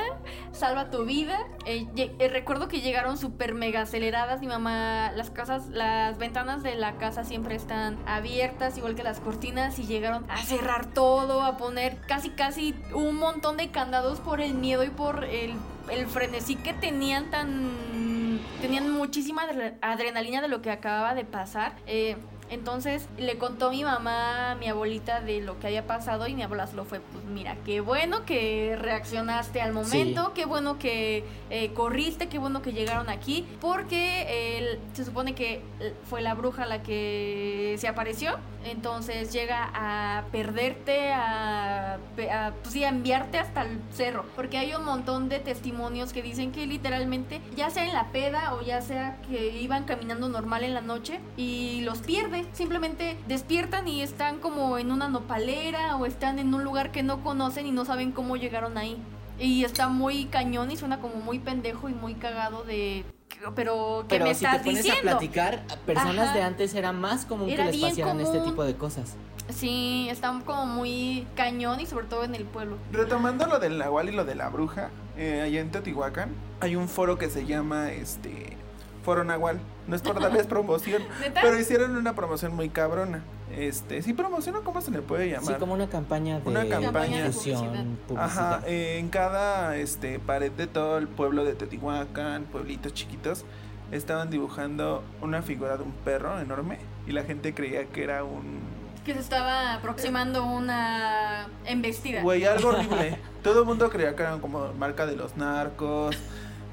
salva tu vida. Eh, eh, recuerdo que llegaron súper mega aceleradas. Mi mamá, las casas, las ventanas de la casa siempre están abiertas, igual que las cortinas, y llegaron a cerrar todo, a poner casi, casi un montón de candados por el miedo y por el, el frenesí que tenían tan... Tenían muchísima adrenalina de lo que acababa de pasar. Eh, entonces le contó mi mamá, mi abuelita de lo que había pasado y mi abuela solo fue, pues mira, qué bueno que reaccionaste al momento, qué bueno que eh, corriste, qué bueno que llegaron aquí, porque se supone que fue la bruja la que se apareció, entonces llega a perderte, a, a, pues sí, a enviarte hasta el cerro, porque hay un montón de testimonios que dicen que literalmente, ya sea en la peda o ya sea que iban caminando normal en la noche y los Simplemente despiertan y están como en una nopalera o están en un lugar que no conocen y no saben cómo llegaron ahí. Y está muy cañón y suena como muy pendejo y muy cagado de pero ¿qué me si estás te pones diciendo? a platicar, personas de antes era más común que les pasaran este tipo de cosas. Sí, están como muy cañón y sobre todo en el pueblo. Retomando lo del nahual y lo de la bruja, eh, allá en Teotihuacán hay un foro que se llama este Foro Nahual. No es por darles promoción, pero hicieron una promoción muy cabrona. Este, sí, promoción cómo se le puede llamar. Sí, como una campaña de una campaña de Ajá, en cada este pared de todo el pueblo de Teotihuacán, pueblitos chiquitos, estaban dibujando una figura de un perro enorme y la gente creía que era un que se estaba aproximando una embestida. Güey, algo horrible. Todo el mundo creía que eran como marca de los narcos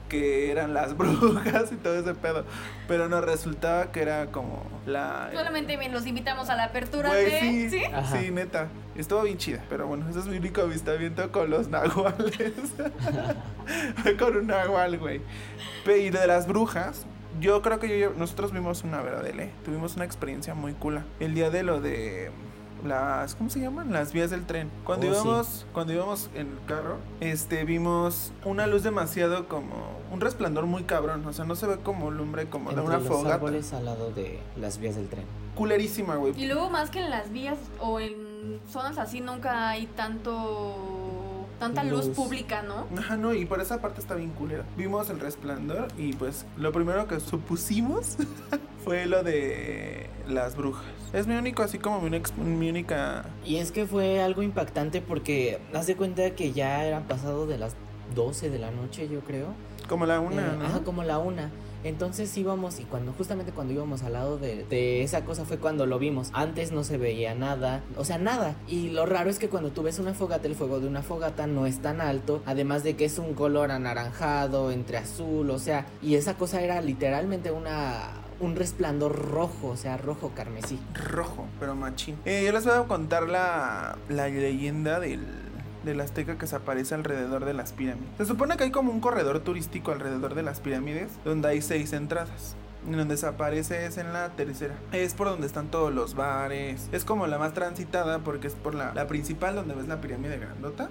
que eran las brujas y todo ese pedo. Pero nos resultaba que era como la. Solamente los invitamos a la apertura de. Sí, ¿Sí? sí, neta. Estuvo bien chida. Pero bueno, ese es mi único avistamiento con los nahuales. con un nahual, güey. Y de las brujas, yo creo que yo, nosotros vimos una verdadera. Tuvimos una experiencia muy cool. El día de lo de las ¿cómo se llaman? Las vías del tren. Cuando oh, íbamos cuando íbamos en el carro, este vimos una luz demasiado como un resplandor muy cabrón, o sea, no se ve como lumbre como de una los fogata. árboles al lado de las vías del tren. Culerísima, güey. Y luego más que en las vías o en zonas así nunca hay tanto tanta luz. pública, ¿no? Ajá, no, y por esa parte está bien culera. Vimos el resplandor y pues lo primero que supusimos fue lo de las brujas. Es mi único, así como mi, única... Y es que fue algo impactante porque haz de cuenta que ya eran pasado de las 12 de la noche, yo creo. Como la una, eh, Ajá, como la una. Entonces íbamos y cuando justamente cuando íbamos al lado de, esa cosa fue cuando lo vimos. Antes no se veía nada, o sea, nada. Y lo raro es que cuando tú ves una fogata, el fuego de una fogata no es tan alto, además de que es un color anaranjado entre azul, o sea, y esa cosa era literalmente una un resplandor rojo, o sea, rojo carmesí. Rojo, pero machín. Eh, yo les voy a contar la, la leyenda del del azteca que se aparece alrededor de las pirámides. Se supone que hay como un corredor turístico alrededor de las pirámides donde hay seis entradas. En donde desaparece es en la tercera. Es por donde están todos los bares. Es como la más transitada porque es por la, la principal donde ves la pirámide grandota.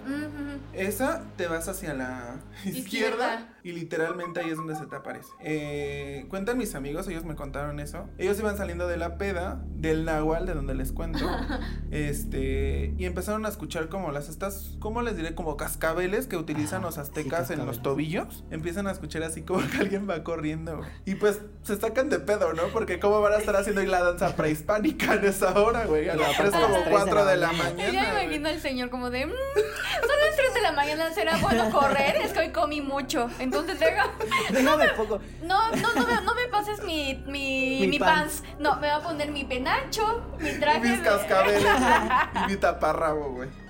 Esa te vas hacia la izquierda, y literalmente ahí es donde se te aparece. Eh, cuentan mis amigos, ellos me contaron eso. Ellos iban saliendo de la peda del Nahual, de donde les cuento. este, y empezaron a escuchar como las estas, ¿cómo les diré? Como cascabeles que utilizan los aztecas en los tobillos. Empiezan a escuchar así como que alguien va corriendo. Y pues se sacan de pedo, ¿no? Porque cómo van a estar haciendo ahí la danza prehispánica en esa hora, güey. A las 3 como 4 de la mañana. Y ya me imagino al señor como de, mm, son las 3 de la mañana, ¿será bueno correr? Es que hoy comí mucho. Entonces deja, no, me, poco. No, no, no, me, no me pases mi, mi, mi, pants. No, me va a poner mi penacho, mi traje. mis cascabeles y mi taparrabo, güey.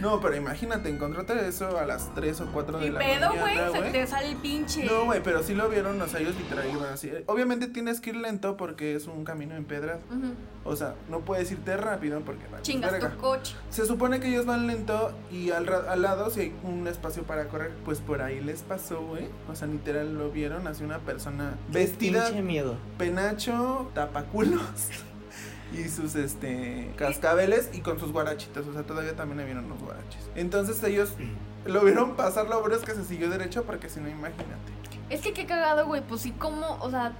No, pero imagínate, encontrarte eso a las 3 o 4 de la pedo, mañana. güey, se te sale el pinche. No, güey, pero sí lo vieron, o sea, ellos literal iban así. Obviamente tienes que ir lento porque es un camino en piedras. O sea, no puedes irte rápido porque Chingas tu coche. Se supone que ellos van lento y al, al lado, si hay un espacio para correr, pues por ahí les pasó, güey. O sea, literal lo vieron, así una persona vestida. Pinche miedo. Penacho, tapaculos. y sus este cascabeles y con sus guarachitos, o sea, todavía también le vieron los guaraches. Entonces ellos lo vieron pasar, lo bueno es que se siguió derecho porque si no, imagínate. Es que qué cagado, güey. Pues sí, como, o sea,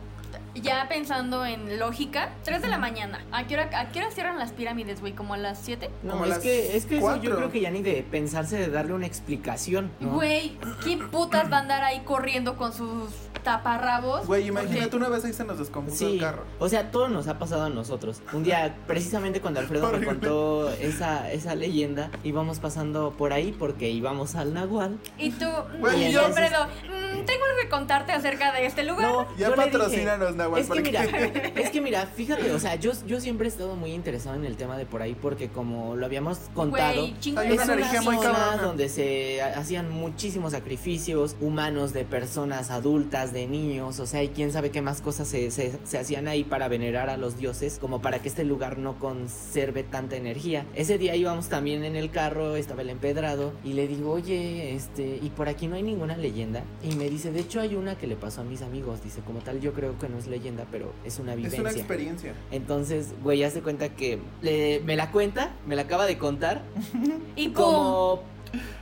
ya pensando en lógica, 3 de la mañana. ¿A qué hora, a qué hora cierran las pirámides, güey? ¿Como a las 7? No, es las que, es que eso yo creo que ya ni de pensarse de darle una explicación, ¿no? Güey, ¿quién putas va a andar ahí corriendo con sus taparrabos? Güey, Porque- imagínate una vez ahí se nos descompuso Sí, el carro. o sea, todo nos ha pasado a nosotros. Un día, precisamente cuando Alfredo me contó esa, esa leyenda, íbamos pasando por ahí porque íbamos al Nahual. Y tú, Güey, y yo- Alfredo, mm, tengo algo que contarte acerca de este lugar. No, Ya patrocínanos, Nahual, Es que mira, es que mira, fíjate, o sea, yo, yo siempre he estado muy interesado en el tema de por ahí porque como lo habíamos contado, Güey, Hay es una energía muy zona cabrona. donde se ha- hacían muchísimos sacrificios humanos de personas adultas, de niños, o sea, y quién sabe qué más cosas se, se- se hacían ahí para venerar a los dioses, como para que este lugar no conserve tanta energía. Ese día íbamos también en el carro, estaba el empedrado, y le digo, oye, este, y por aquí no hay ninguna leyenda. Y me dice, de hecho hay una que le pasó a mis amigos, dice, como tal, yo creo que no es leyenda, pero es una Es vivencia. una experiencia. Entonces, güey, ya se cuenta que le- me la cuenta, me la acaba de contar. Y pum. Como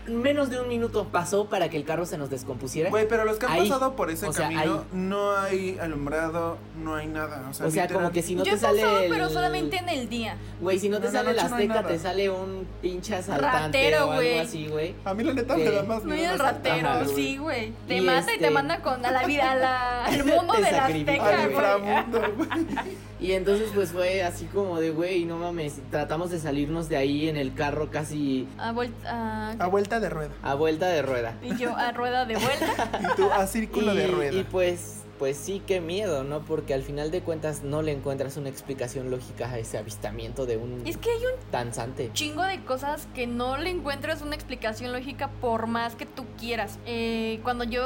menos de un minuto pasó para que el carro se nos descompusiera. Güey, pero los que han Ahí, pasado por ese o sea, camino, ahí. no hay alumbrado, no hay nada. O sea, o sea, como que si no Yo te sale. pasado, el- pero solamente en el día. Güey, si no te No, la sale no hay azteca, nada. te sale un pinche asaltante Ratero, o algo güey. así, güey. A mí la neta me da más No miedo. hay el ratero, altares, sí, güey. Te Y mata y este- te manda con a la vida, a la, al mundo de la azteca, güey. Y entonces, pues fue así como de, güey, no mames. Tratamos de salirnos de ahí en el carro casi A vuelta, A vuelta de rueda. a vuelta de rueda. y yo a rueda de vuelta. Y tú a círculo y, de rueda. y pues, pues sí, qué miedo, ¿no? Porque al final de cuentas no le encuentras una explicación lógica a ese avistamiento de un Es que hay un danzante. chingo de cosas que no le encuentras una explicación lógica por más que tú quieras. Eh, cuando yo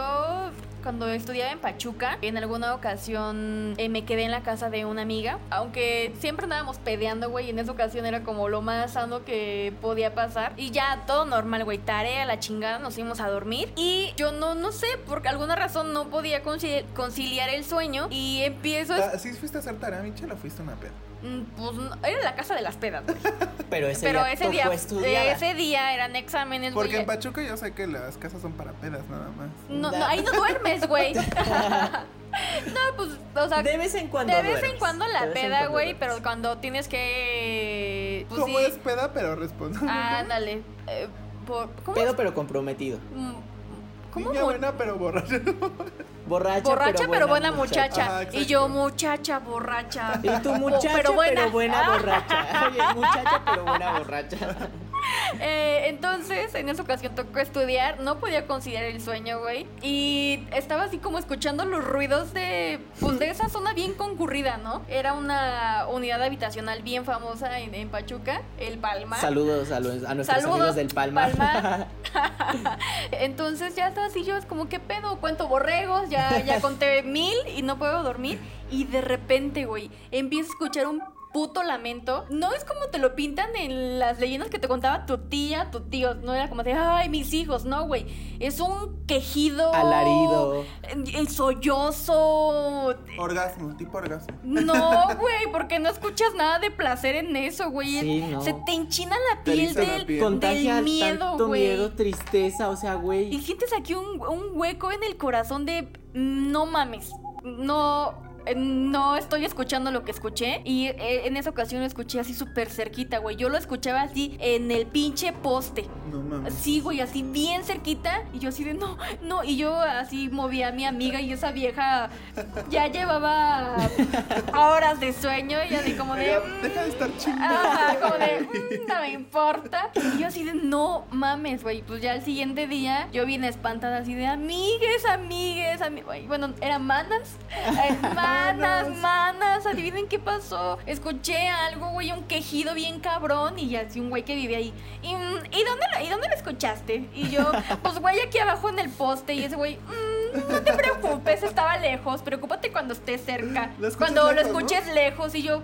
cuando estudiaba en Pachuca, en alguna ocasión eh, me quedé en la casa de una amiga, aunque siempre andábamos pedeando, güey, en esa ocasión era como lo más sano que podía pasar. Y ya todo normal, güey, tarea, la chingada, nos fuimos a dormir. Y yo no no sé, por alguna razón no podía concili- conciliar el sueño y empiezo a Ah, ¿Sí fuiste a hacer tarea, Michelle, o fuiste una peda? Mm, Pues era la casa de las pedas, güey. Pero ese Pero día ese día, ese día eran exámenes, güey. Porque en Pachuca yo sé que las casas son para pedas, nada más. No, no, ahí no duermes, güey. no, pues, o sea, de vez en cuando. de vez en cuando la peda, cuando güey, duermes. pero cuando tienes que. Pues ¿Cómo sí. es peda, pero responsable? Ándale. eh, por, ¿Cómo? Pedo pero comprometido. Mm, ¿Cómo? Niña buena, pero borracha. Borracha, Borracha, pero buena, muchacha. Ajá, exacto. y yo, muchacha, borracha. Y tu Oh, muchacha, pero buena. borracha. Oye, muchacha, pero buena borracha. Eh, entonces, en esa ocasión tocó estudiar, no podía conciliar el sueño, güey. Y estaba así como escuchando los ruidos de, pues, de esa zona bien concurrida, ¿no? Era una unidad habitacional bien famosa en, en Pachuca, el Palmar. Saludos a, los, a nuestros Saludos, amigos del Palma. Palma. Entonces ya estaba así yo, es como, ¿qué pedo? Cuento borregos, ya, ya conté mil y no puedo dormir. Y de repente, güey, empiezo a escuchar un puto lamento. No es como te lo pintan en las leyendas que te contaba tu tía, tu tío. No era como de, ay, mis hijos. No, güey. Es un quejido. Alarido. El sollozo. orgasmo, tipo orgasmo. No, güey, porque no escuchas nada de placer en eso, güey. Sí, no. Se te enchina la Te piel la del, piel. Contagia del miedo, tanto güey. miedo, tristeza, o sea, Y güey. sientes aquí un, un hueco en el corazón de "Mm, no mames, no, no estoy escuchando lo que escuché. Y eh, en esa ocasión lo escuché así súper cerquita, güey. Yo lo escuchaba así en el pinche poste. No mames. Sí, güey, así bien cerquita. Y yo así de no, no. Y yo así movía a mi amiga y esa vieja ya llevaba horas de sueño. Y así como de. "Mm, Deja de estar chingando. Ajá, como de, "Mm, no me importa. Y yo así de, no mames, güey. Pues ya el siguiente día yo vine espantada así de, amigues, amigues, ami-". Güey, Bueno, eran manas. Eh, manas, manas. Adivinen qué pasó. Escuché algo, güey, un quejido bien cabrón. Y así un güey que vive ahí. ¿Y, mm, ¿y dónde, lo- ¿Y dónde lo escuchaste? Y yo, pues güey, aquí abajo en el poste. Y ese güey, "Mm, no te preocupes, estaba lejos. Preocúpate cuando estés cerca. Lo Cuando lo escuches lejos. Y yo,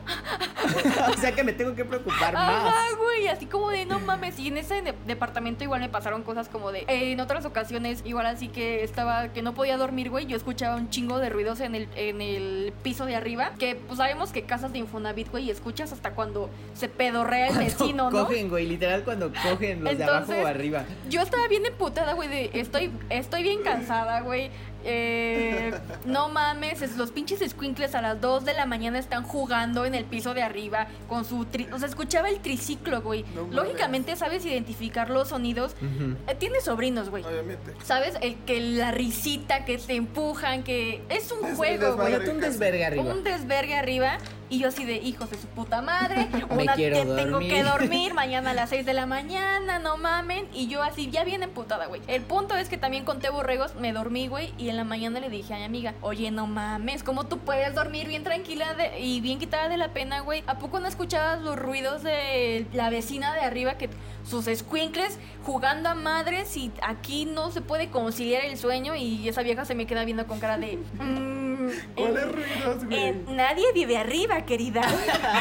o sea que me tengo que preocupar Ajá, más. güey, así como de no mames. Y en ese de- departamento igual me pasaron cosas como de. eh, en otras ocasiones, igual así que estaba. que no podía dormir, güey. Yo escuchaba un chingo de ruidos en el, en el piso de arriba. Que pues sabemos que casas de Infonavit, güey, y escuchas hasta cuando se pedorrea el vecino, ¿no? Cogen, güey, literal cuando cogen los de abajo o arriba. Yo estaba bien emputada, güey, de estoy, estoy bien cansada, güey. Eh, no mames, es- los pinches squinkles a las 2 de la mañana están jugando en el piso de arriba con su... tri- o sea, escuchaba el triciclo, güey. No mames. Lógicamente sabes identificar los sonidos. Ujú. Eh, Tienes sobrinos, güey. Obviamente. ¿Sabes? El que la risita, que te empujan, que es un Es juego, güey. un desvergue arriba. Un desvergue arriba. Y yo así de hijos de su puta madre. Una que tengo que dormir mañana a las 6 de la mañana, no mamen. Y yo así, ya bien emputada, güey. El punto es que también conté borregos, me dormí, güey. Y en la mañana le dije a mi amiga, oye, no mames, ¿cómo tú puedes dormir bien tranquila de- y bien quitada de la pena, güey? ¿A poco no escuchabas los ruidos de la vecina de arriba que sus squinkles jugando a madres y aquí no se puede conciliar el sueño? Y esa vieja se me queda viendo con cara de... "Mm, ¿Cuáles eh, ruidos, güey? eh, nadie vive arriba, querida.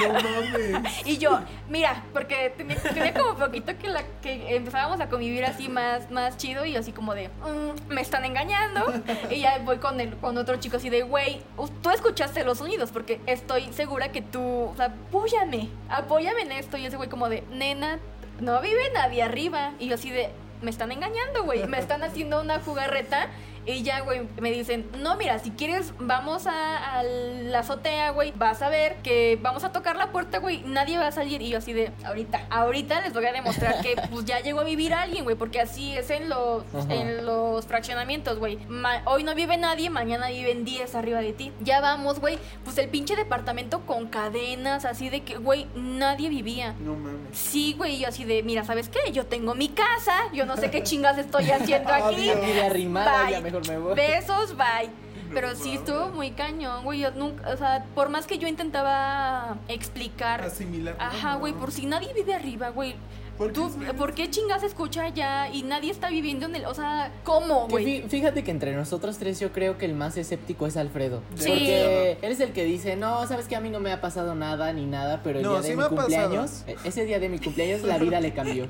No mames. Y yo, mira, porque tenía, tenía como poquito que, la, que empezábamos a convivir así más, más chido y así como de, "Mm, me están engañando. Y ya voy con, el, con otro chico así de, güey, tú escuchaste los sonidos porque estoy segura que tú, o sea, apóyame, apóyame en esto. Y ese güey como de, nena, no vive nadie arriba. Y yo así de, me están engañando, güey, me están haciendo una jugarreta. Y ya, güey, me dicen, no, mira, si quieres, vamos a, a la azotea, güey. Vas a ver que vamos a tocar la puerta, güey. Nadie va a salir. Y yo así de, ahorita, ahorita les voy a demostrar que pues ya llegó a vivir alguien, güey. Porque así es en los, Ajá. en los fraccionamientos, güey. Ma- hoy no vive nadie, mañana viven 10 arriba de ti. Ya vamos, güey. Pues el pinche departamento con cadenas, así de que, güey, nadie vivía. No mames. Sí, güey, y yo así de, mira, ¿sabes qué? Yo tengo mi casa, yo no sé qué chingas estoy haciendo aquí. Aquí de arrimada, Bye. ya mejor me voy. Besos, bye. No Pero sí estuvo muy cañón, güey. Yo nunca, o sea, por más que yo intentaba explicar, Asimilar. ajá, güey, por si nadie vive arriba, güey. ¿Por qué ¿Tú, ¿Por qué chingas se escucha allá y nadie está viviendo en el, o sea, cómo, Que güey? fí- fíjate que entre nosotros tres yo creo que el más escéptico es Alfredo. Sí. Porque él es el que dice, no, sabes que a mí no me ha pasado nada ni nada, pero el No, día de sí mi cumpleaños, e- ese día de mi cumpleaños la vida le cambió.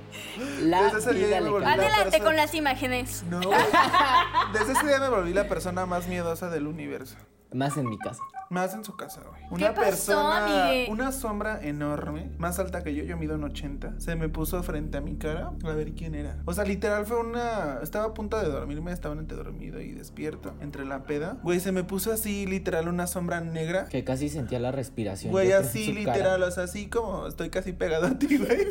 La Desde ese día vida ya me le volví cambió. la Adelante persona- con las imágenes. No. Desde ese día me volví la persona más miedosa del universo. Más en mi casa. Más en su casa, güey. Una pasó, persona, una sombra enorme, más alta que yo, yo mido en 80, se me puso frente a mi cara a ver quién era. O sea, literal fue una... Estaba a punto de dormirme, estaba entre dormido y despierto, entre la peda. Güey, se me puso así, literal, una sombra negra. Que casi sentía la respiración. Güey, así cara. literal, o sea, así como estoy casi pegado a ti, güey.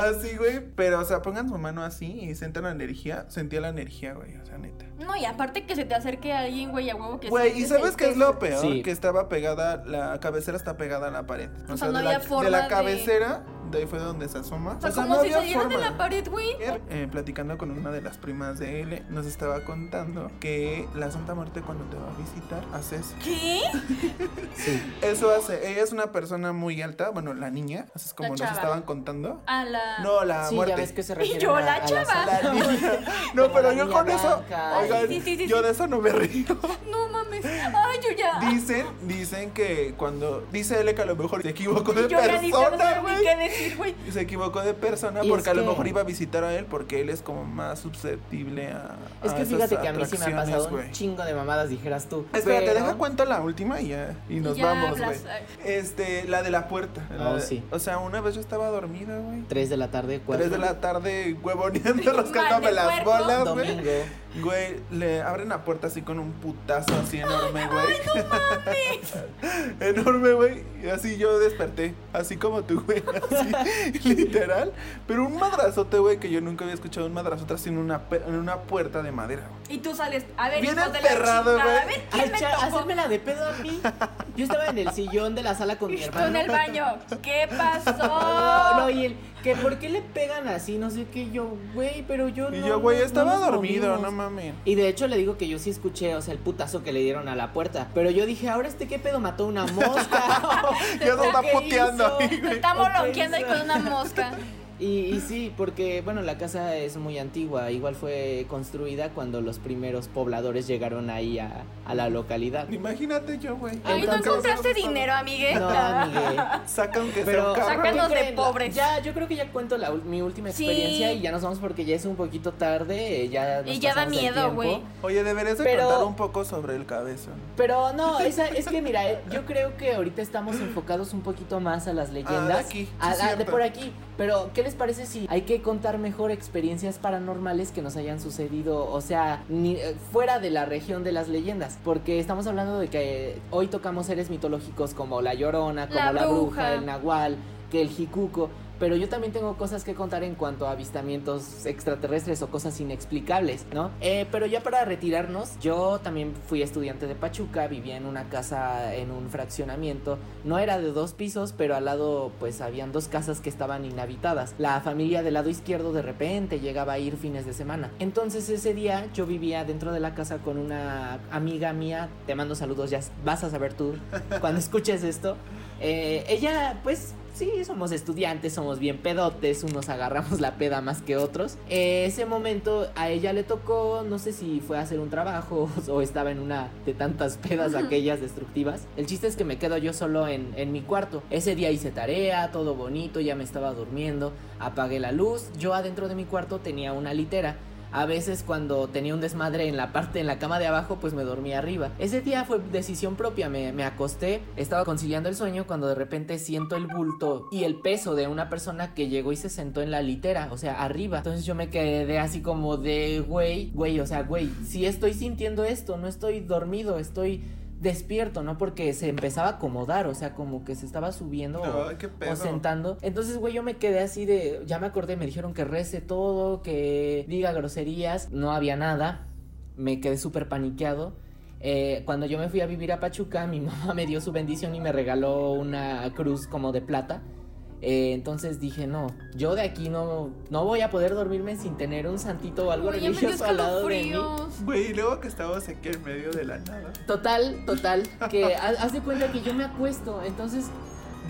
Así, güey. Pero, o sea, pongan su mano así y sientan la energía. Sentía la energía, güey, o sea, neta. No, y aparte que se te acerque alguien, güey, a huevo que Güey, ¿y sientes sabes qué es. Lo peor? Sí. Que estaba pegada, la cabecera está pegada a la pared. O sea, no de, había la, forma de la de- cabecera, de ahí fue donde se asoma. O sea, como si había saliera de forma. la pared, güey. Ayer, eh, platicando con una de las primas de él, nos estaba contando que la Santa Muerte cuando te va a visitar hace eso. ¿Qué? Sí. Eso hace, ella es una persona muy alta, bueno, la niña, así es como La nos chava. estaban contando. A la... No, la Sí, muerte. ya ves que se Y yo, a, la a chava. La niña. No, pero la yo con eso, oigan, Sí, sí, sí, yo de eso no me río. No mames. Ay, yo ya... Dicen, dicen que cuando dice él que a lo mejor se equivocó de yo persona, güey. qué decir, güey. Se equivocó de persona porque a lo que- mejor iba a visitar a él porque él es como más susceptible a. Es a que esas fíjate que a mí sí me ha pasado un chingo de mamadas, dijeras tú. Espérate, pero- deja cuento la última y ya. Y nos Ya vamos, güey. Este, la de la puerta. la Oh, de- sí. O sea, una vez yo estaba dormida, güey. 3 de la tarde, 4 Tres de la tarde huevoneando, rascándome las bolas, güey. Güey, le abren la puerta así con un putazo así enorme, güey. enorme, güey. Y así yo desperté. Así como tú, güey. Así, literal. Pero un madrazote, güey, que yo nunca había escuchado un madrazote así en una, en una puerta de madera, güey. Y tú sales, a ver, Bien hijos de la güey. A ver, ¿quién me echar- tocó? hacérmela de pedo a mí. Yo estaba en el sillón de la sala con mi Tú hermano. en el baño. ¿Qué pasó? No, no, y él, que por qué le pegan así, no sé qué, yo, güey, pero yo Y no. yo, güey, estaba no dormido, movimos. no mames. Y de hecho le digo que yo sí escuché, o sea, el putazo que le dieron a la puerta. Pero yo dije, ahora este qué pedo mató una mosca. Ya se está ¿Qué puteando Se está ¿O qué molonqueando ahí con una mosca. Y, y sí, porque bueno, la casa es muy antigua, igual fue construida cuando los primeros pobladores llegaron ahí a, a la localidad. Imagínate yo, güey. Ay, ¿no Entonces- encontraste dinero, amigue? No, amigue. Saca aunque sea Pero un carro. Sácanos ¿qué de pobres. Ya, yo creo que ya cuento la, mi última Sí. experiencia y ya nos vamos porque ya es un poquito tarde, eh, ya nos Y ya da miedo, güey. Oye, deberías de Pero- contar un poco sobre el cabezón. Pero no, esa, es que mira, eh, yo creo que ahorita estamos enfocados un poquito más a las leyendas. aquí, sí, a- a- de por aquí. Pero, ¿qué les parece si hay que contar mejor experiencias paranormales que nos hayan sucedido, o sea, ni, eh, fuera de la región de las leyendas? Porque estamos hablando de que hoy tocamos seres mitológicos como la Llorona, como La la, bruja. bruja. el Nahual, que el Jicuco. Pero yo también tengo cosas que contar en cuanto a avistamientos extraterrestres o cosas inexplicables, ¿no? Eh, pero ya para retirarnos, yo también fui estudiante de Pachuca, vivía en una casa, en un fraccionamiento. No era de dos pisos, pero al lado pues habían dos casas que estaban inhabitadas. La familia del lado izquierdo de repente llegaba a ir fines de semana. Entonces ese día yo vivía dentro de la casa con una amiga mía, te mando saludos, ya vas a saber tú cuando escuches esto. Eh, ella, pues, sí, somos estudiantes, somos bien pedotes, unos agarramos la peda más que otros. Eh, ese momento a ella le tocó, no sé si fue a hacer un trabajo o estaba en una de tantas pedas aquellas destructivas. El chiste es que me quedo yo solo en, en mi cuarto. Ese día hice tarea, todo bonito, ya me estaba durmiendo, apagué la luz. Yo adentro de mi cuarto tenía una litera. A veces cuando tenía un desmadre en la parte, en la cama de abajo, pues me dormía arriba. Ese día fue decisión propia, me, me acosté, estaba conciliando el sueño cuando de repente siento el bulto y el peso de una persona que llegó y se sentó en la litera, o sea, arriba. Entonces yo me quedé así como de, güey, güey, o sea, güey, si estoy sintiendo esto, no estoy dormido, estoy despierto, ¿no? Porque se empezaba a acomodar, o sea, como que se estaba subiendo o- Ay, sentando. Entonces, güey, yo me quedé así de. Ya me acordé, me dijeron que rece todo, que diga groserías. No había nada. Me quedé súper paniqueado. Eh, cuando yo me fui a vivir a Pachuca, mi mamá me dio su bendición y me regaló una cruz como de plata. Eh, entonces dije, no, yo de aquí no, no voy a poder dormirme sin tener un santito o algo Uy, religioso al lado de mí. Güey, y luego que estábamos aquí en medio de la nada. Total, total, que ha- haz de cuenta que yo me acuesto, entonces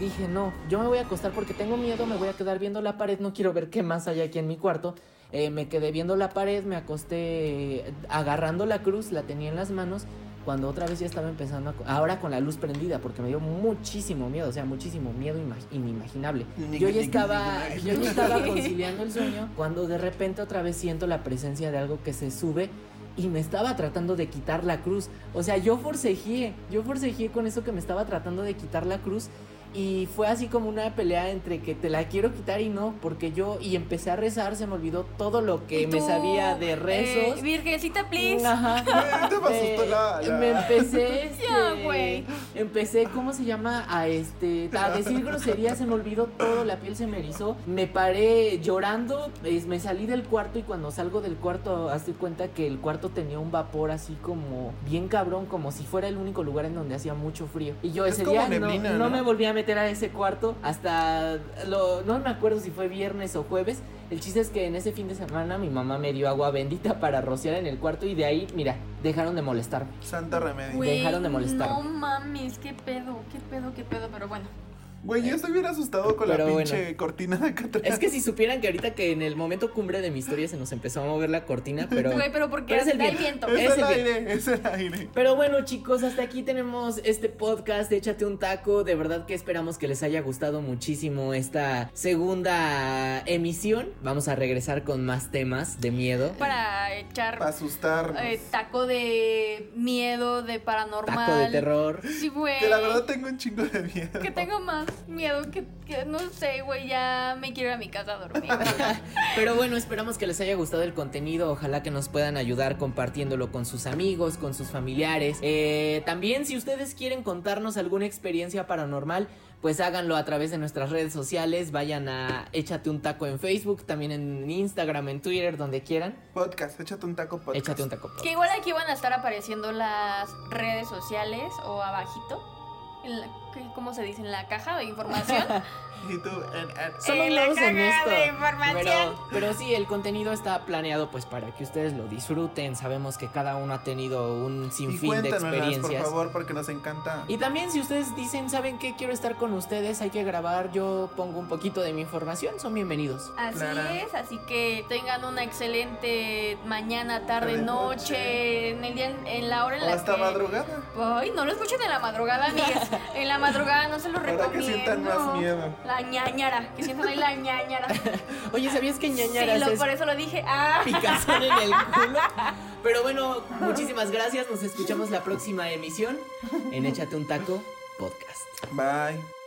dije, no, yo me voy a acostar porque tengo miedo, me voy a quedar viendo la pared, no quiero ver qué más hay aquí en mi cuarto. Eh, me quedé viendo la pared, me acosté agarrando la cruz, la tenía en las manos, cuando otra vez ya estaba empezando, a, ahora con la luz prendida, porque me dio muchísimo miedo, o sea, muchísimo miedo ima- inimaginable. Yo ya estaba, yo ya estaba conciliando el sueño, cuando de repente otra vez siento la presencia de algo que se sube y me estaba tratando de quitar la cruz. O sea, yo forcejeé, yo forcejeé con eso que me estaba tratando de quitar la cruz. Y fue así como una pelea entre que te la quiero quitar y no, porque yo, y empecé a rezar, se me olvidó todo lo que me sabía de rezos. eh, Virgencita, please. Ajá. Te me Eh, asustó la- la- Me empecé, este, Ya, güey. empecé, ¿cómo se llama? A este, a decir groserías, se me olvidó todo, la piel se me erizó, me paré llorando, es- me salí del cuarto y cuando salgo del cuarto, hazte cuenta que el cuarto tenía un vapor así como bien cabrón, como si fuera el único lugar en donde hacía mucho frío. Y yo Es ese día no- neblina, no, ¿no? me volví a meter a ese cuarto hasta, lo, no me acuerdo si fue viernes o jueves. El chiste es que en ese fin de semana mi mamá me dio agua bendita para rociar en el cuarto y de ahí, mira, dejaron de molestarme. Santa remedio. Güey, dejaron de molestarme. No mames, qué pedo, qué pedo, qué pedo, pero bueno. Güey, yo estoy bien asustado con la pinche bueno. cortina de acá atrás. Es que si supieran que ahorita que en el momento cumbre de mi historia se nos empezó a mover la cortina, pero... Güey, pero porque pero es el viento. viento. Es es el aire, es el aire. Pero bueno chicos, hasta aquí tenemos este podcast de Échate un taco. De verdad que esperamos que les haya gustado muchísimo esta segunda emisión. Vamos a regresar con más temas de miedo. Para echar Para asustarnos. eh, taco de miedo, de paranormal. Taco de terror. Sí, güey. Que la verdad tengo un chingo de miedo. Que tengo más miedo que, que no sé, güey, ya me quiero ir a mi casa a dormir. Pero bueno, esperamos que les haya gustado el contenido. Ojalá que nos puedan ayudar compartiéndolo con sus amigos, con sus familiares. Eh, también, si ustedes quieren contarnos alguna experiencia paranormal, pues háganlo a través de nuestras redes sociales. Vayan a Échate un taco en Facebook, también en Instagram, en Twitter, donde quieran. Podcast, échate un taco podcast. Échate un taco. que igual aquí van a estar apareciendo las redes sociales o abajito. En la, ¿qué- ¿Cómo se dice? En la caja de información. Y tú, en- en- la en caja esto. de información. Pero, pero sí, el contenido está planeado pues para que ustedes lo disfruten. Sabemos que cada uno ha tenido un y sinfín de cuéntanoslas, por experiencias. favor, porque nos encanta. Y también si ustedes dicen, ¿saben qué? Quiero estar con ustedes, hay que grabar, yo pongo un poquito de mi información, son bienvenidos. Así Clara. es, así que tengan una excelente mañana, tarde, Tarde, noche, noche. en el día, en la hora en O la hasta que... madrugada. Ay, no lo escuchen en la madrugada, amigas. En la madrugada no se los Para recomiendo. que sientan más miedo. La ñañara, que sientan ahí la ñañara. Oye, ¿sabías que Sí, ñañaras lo- es por eso lo dije. Ah. picazón en el culo? Pero bueno, muchísimas gracias, nos escuchamos la próxima emisión en Échate un Taco Podcast. Bye.